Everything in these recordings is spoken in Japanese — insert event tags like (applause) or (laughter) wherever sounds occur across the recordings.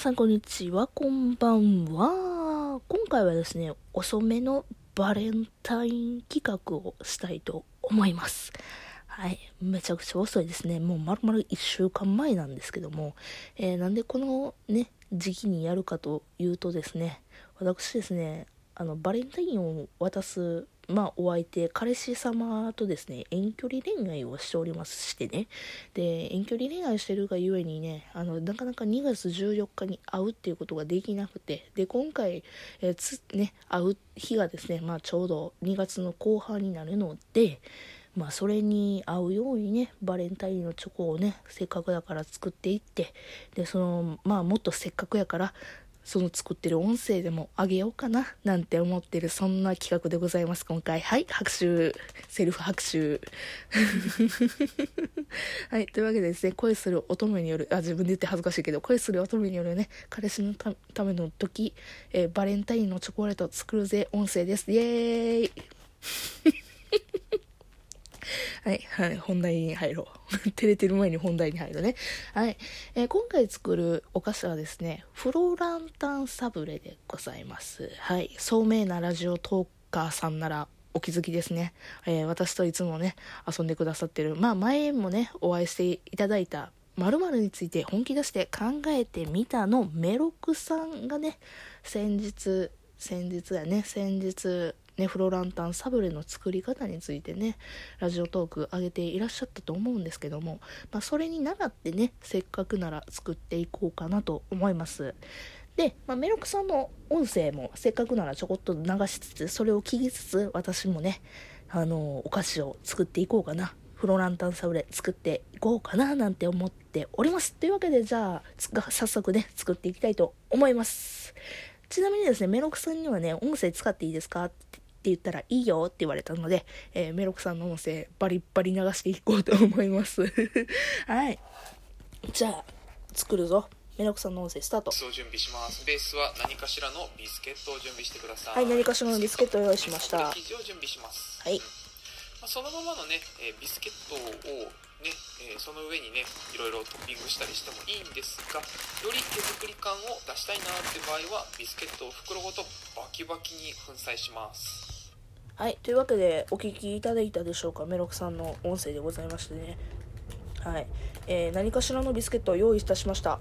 さんこんにちは、こんばんは。今回はですね、遅めのバレンタイン企画をしたいと思います。はい。めちゃくちゃ遅いですね。もう丸々1週間前なんですけども、えー、なんでこのね、時期にやるかというとですね、私ですね、あの、バレンタインを渡すまあ、お相手、彼氏様とですね、遠距離恋愛をしておりますしてね。で、遠距離恋愛してるがゆえにね、あの、なかなか2月14日に会うっていうことができなくて、で、今回、え、つ、ね、会う日がですね、まあ、ちょうど2月の後半になるので、まあ、それに合うようにね、バレンタインのチョコをね、せっかくだから作っていって、で、その、まあ、もっとせっかくやから、その作ってる音声でもあげようかななんて思ってるそんな企画でございます今回。はい拍手。セルフ拍手。(laughs) はいというわけでですね恋する乙女によるあ自分で言って恥ずかしいけど恋する乙女によるね彼氏のための時、えー、バレンタインのチョコレート作るぜ音声です。イエーイ。はい、はい、本題に入ろう。(laughs) 照れてる前に本題に入るね。はい、えー、今回作るお菓子はですね、フロランタンサブレでございます。はい、聡明なラジオトーカーさんならお気づきですね。えー、私といつもね、遊んでくださってる、まあ前もね、お会いしていただいた〇〇について本気出して考えてみたのメロクさんがね、先日、先日やね、先日、ね、フロランタンサブレの作り方についてね、ラジオトーク上げていらっしゃったと思うんですけども、まあ、それに倣ってね、せっかくなら作っていこうかなと思います。で、まあ、メロクさんの音声もせっかくならちょこっと流しつつ、それを聞きつつ、私もね、あの、お菓子を作っていこうかな。フロランタンサブレ作っていこうかななんて思っております。というわけで、じゃあ、早速ね、作っていきたいと思います。ちなみにですね、メロクさんにはね、音声使っていいですか？って言ったらいいよって言われたので、えー、メロクさんの音声バリッバリ流していこうと思います。(laughs) はい。じゃあ、作るぞ。メロクさんの音声スタート。を準備します。ベースは何かしらのビスケットを準備してください。はい、何かしらのビスケットを用意しました。生地を準備します。はい。まあ、そのままのね、えー、ビスケットをね、えー、その上にねいろいろトッピングしたりしてもいいんですがより手作り感を出したいなって場合はビスケットを袋ごとバキバキに粉砕しますはい、というわけでお聞きいただいたでしょうか、メロクさんの音声でございましてね。はい、えー、何かしらのビスケットを用意いたしました。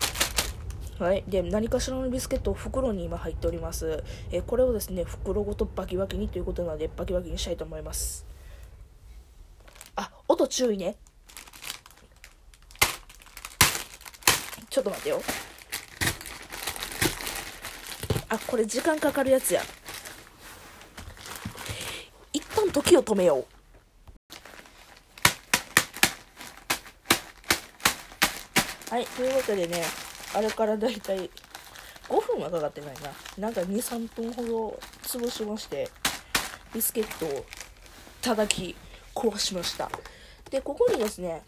はい。で、何かしらのビスケットを袋に今入っております。えー、これをですね、袋ごとバキバキにということなので、バキバキにしたいと思います。あ、音注意ね。ちょっと待ってよ。あ、これ時間かかるやつや。時を止めよう。はい、というわけでね、あれからだいたい5分はかかってないな。なんか2、3分ほど潰しまして、ビスケットを叩き壊しました。で、ここにですね、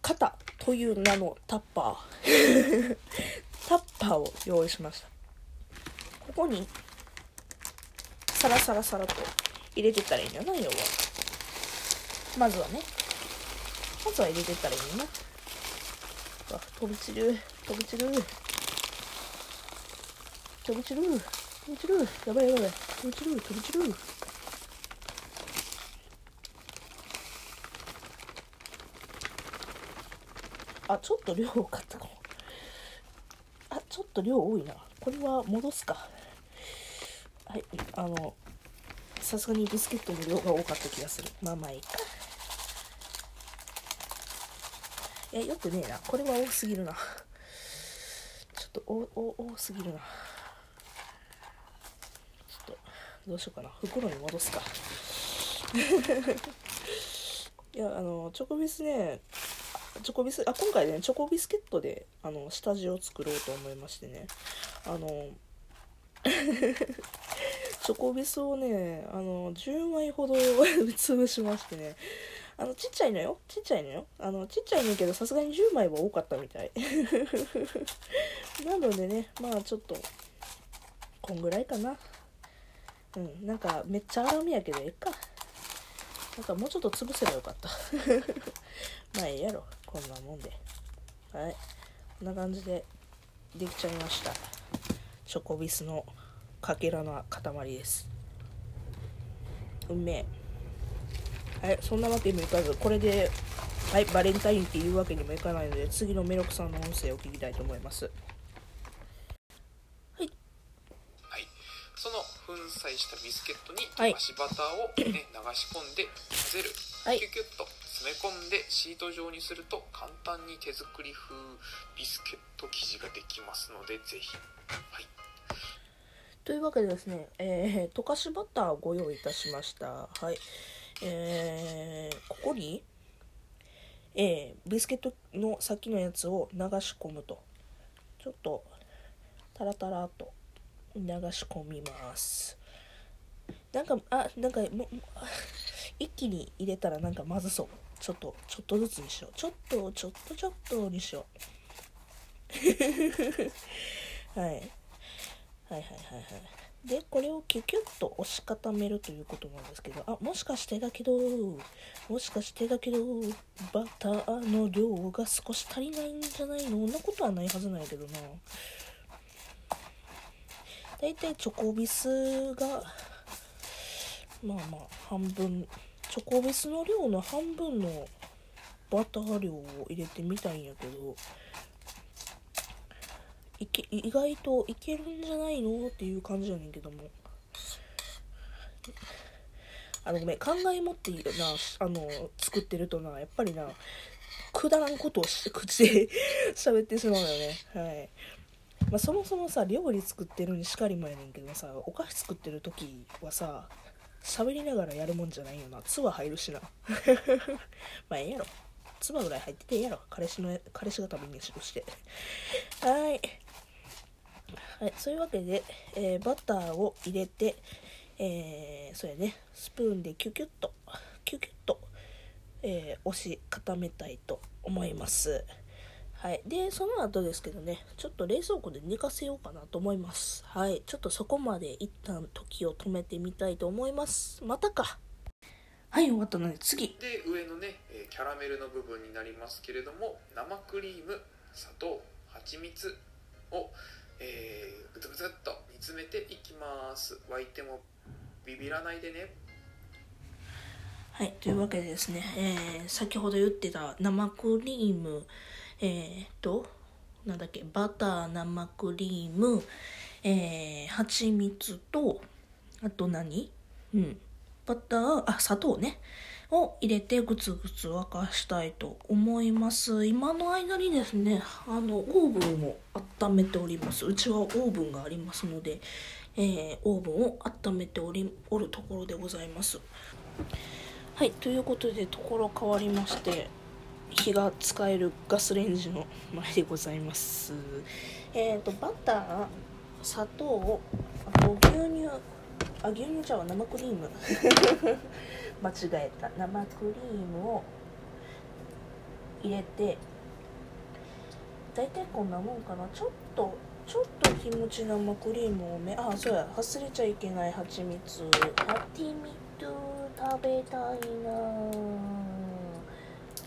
肩という名のタッパー (laughs) タッパーを用意しました。ここにサラサラサラと入れてったらいいんだよな、要は。まずはね。まずは入れてったらいいな。飛び散る。飛び散る。飛び散る。飛び散る。やばいやばい。飛び散る。飛び散る。あ、ちょっと量多かったかも。あ、ちょっと量多いな。これは戻すか。はいあのさすがにビスケットの量が多かった気がする。まあまあいいか。えよくねえな。これは多すぎるな。ちょっとおお多すぎるな。ちょっとどうしようかな。袋に戻すか。(laughs) いやあのチョコビスねチョコビスあ今回ねチョコビスケットであの下地を作ろうと思いましてね。あの (laughs) チョコビスをね、あの、10枚ほど (laughs) 潰しましてね、あの、ちっちゃいのよ。ちっちゃいのよ。あの、ちっちゃいのけど、さすがに10枚は多かったみたい。(laughs) なのでね、まあちょっと、こんぐらいかな。うん、なんか、めっちゃ荒みやけど、ええか。なんかもうちょっと潰せばよかった。(laughs) まあええやろ。こんなもんで。はい。こんな感じでできちゃいましたチョコビスのかけらの塊です。うめえ。はいそんなわけにもいかずこれではいバレンタインっていうわけにもいかないので次のメロクさんの音声を聞きたいと思います。はい。はい、その粉砕したビスケットにはい。溶かしバターを、ね (clears throat) 流し込んで混ぜる、はい。キュキュッと詰め込んでシート状にすると簡単に手作り風ビスケット生地ができますのでぜひ。はいというわけでですね、えー、溶かしバターをご用意いたしました。はい。えー、ここに、えー、ビスケットの先のやつを流し込むと。ちょっと、タラタラと流し込みます。なんか、あ、なんか、も一気に入れたらなんかまずそう。ちょっと、ちょっとずつにしよう。ちょっと、ちょっと、ちょっとにしよう。(laughs) はい。はいはいはいはい。で、これをキュキュッと押し固めるということなんですけど、あ、もしかしてだけど、もしかしてだけど、バターの量が少し足りないんじゃないの？そんなことはないはずないけどな。だいたいチョコビスが、まあまあ、半分、チョコビスの量の半分のバター量を入れてみたいんやけど、いけ意外といけるんじゃないのっていう感じやねんけども。あのごめん考え持ってなあの作ってるとなやっぱりなくだらんことをし (laughs) 口で喋ってしまうよね。はい。まあ、そもそもさ料理作ってるにしかりもやねんけどさお菓子作ってる時はさ喋りながらやるもんじゃないよな。唾入るしな。(laughs) まあええやろ。唾ぐらい入っててええやろ。彼氏の彼氏が食べ飯として。はい。はい、そういうわけで、えーバターを入れて、えーそうやね、スプーンでキュキュッと、キュキュッと、えー押し固めたいと思います。はい。で、その後ですけどね、ちょっと冷蔵庫で寝かせようかなと思います。はい。ちょっとそこまで一旦時を止めてみたいと思います。またか。はい、終わったので次。で上のね、えーキャラメルの部分になりますけれども生クリーム砂糖蜂蜜を、えー、ぐつぐつっと煮詰めていきます。沸いてもビビらないでね。はい、というわけでですね、えー先ほど言ってた生クリーム、えー、と、なんだっけ、バター、生クリーム、えー、蜂蜜と、あと何？うん、バター、あ、砂糖ね、を入れてぐつぐつ沸かしたいと思います。今の間にですね、あの、オーブンを温めております。うちはオーブンがありますので、えーオーブンを温めており、おるところでございます。はい、ということでところ変わりまして火が使えるガスレンジの前でございますえっ、とバター砂糖あと牛乳あ牛乳じゃあ生クリーム。(laughs) 間違えた。生クリームを入れて大体こんなもんかな。ちょっとちょっとキムチ生クリーム多めあそうや。忘れちゃいけない蜂蜜。ハチミツ食べたいな。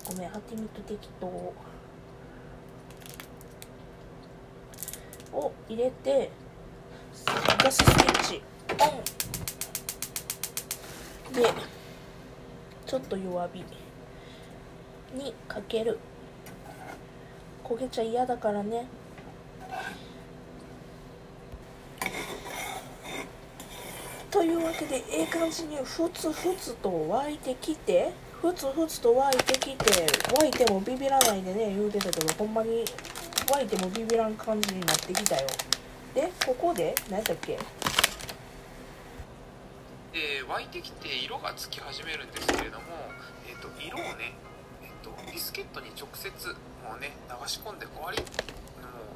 ごめんハチミツ適当。を入れてガススイッチでちょっと弱火にかける。焦げちゃ嫌だからね。というわけでええ感じにふつふつと沸いてきてふつふつと沸いてきて沸いてもビビらないでね言うてたけどほんまに沸いてもビビらん感じになってきたよ。でここで何やったっけ？えー沸いてきて色がつき始めるんですけれども、えー、と色をね、えー、とビスケットに直接もうね流し込んで終わりも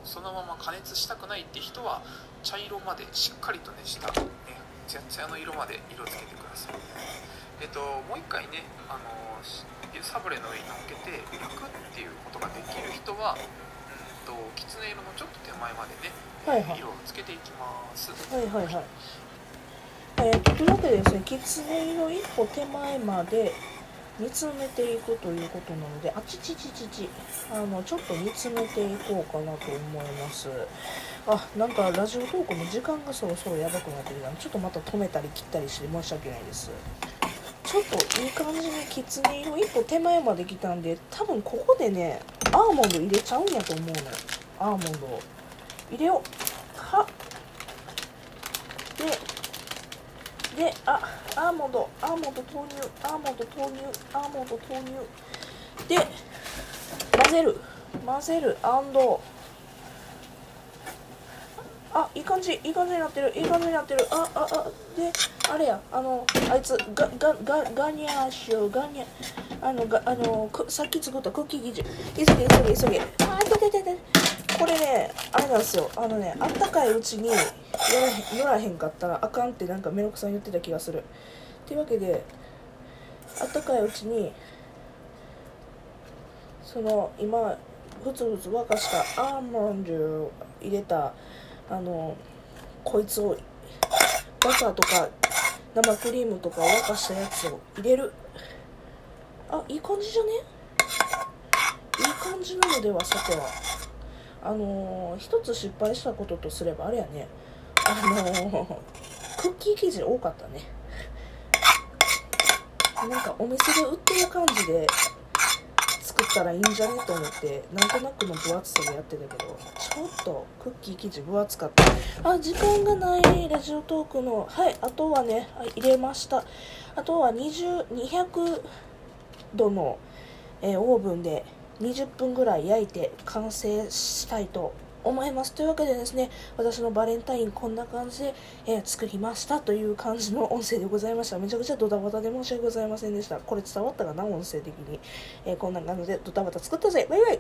うそのまま加熱したくないって人は茶色までしっかりとねしたねツヤツヤの色まで色つけてくださいえっ、ともう一回ねあのしサブレの上に乗っけて焼くっていうことができる人はうんときつね色のちょっと手前までね、はいはい色をつけていきますはいはいはい。えー、というわけでですね、きつね色一歩手前まで煮詰めていくということなのであちちちちちあのちょっと煮詰めていこうかなと思います。あなんかラジオトークの時間がそろそろやばくなってきたちょっとまた止めたり切ったりして申し訳ないです。ちょっといい感じにきつね色一歩手前まで来たんで多分ここでねアーモンド入れちゃうんやと思うのアーモンドを。入れよう。はでであアーモンドアーモンド投入アーモンド投入アーモンド投入で混ぜる。混ぜるアンド。あいい感じいい感じになってるいい感じになってる。あああであれやあのあいつガガガガニャーシュガニャあのがあのさっき作ったクッキー生地。急げ急げ急げ。あいててててこれねあれなんですよ。あのねあったかいうちにやらへん乗らへんかったらあかんってなんかメロクさん言ってた気がする。っていうわけであったかいうちにその今ふつふつ沸かしたアーモンドを入れたあのこいつをバターとか生クリームとかを沸かしたやつを入れる。あいい感じじゃね？いい感じなのではさては。あのー、一つ失敗したこととすればあれやね。あのー、クッキー生地多かったね。なんかお店で売ってる感じで作ったらいいんじゃねと思ってなんとなくの分厚さでやってたけどちょっとクッキー生地分厚かった。あ時間がないラジオトークのはいあとはね、はい、入れました。あとは20200度の、えー、オーブンで20分ぐらい焼いて完成したいと思います。というわけでですね私のバレンタインこんな感じで、えー、作りましたという感じの音声でございました。めちゃくちゃドタバタで申し訳ございませんでした。これ伝わったかな？音声的に、えー、こんな感じでドタバタ作ったぜ。バイバイ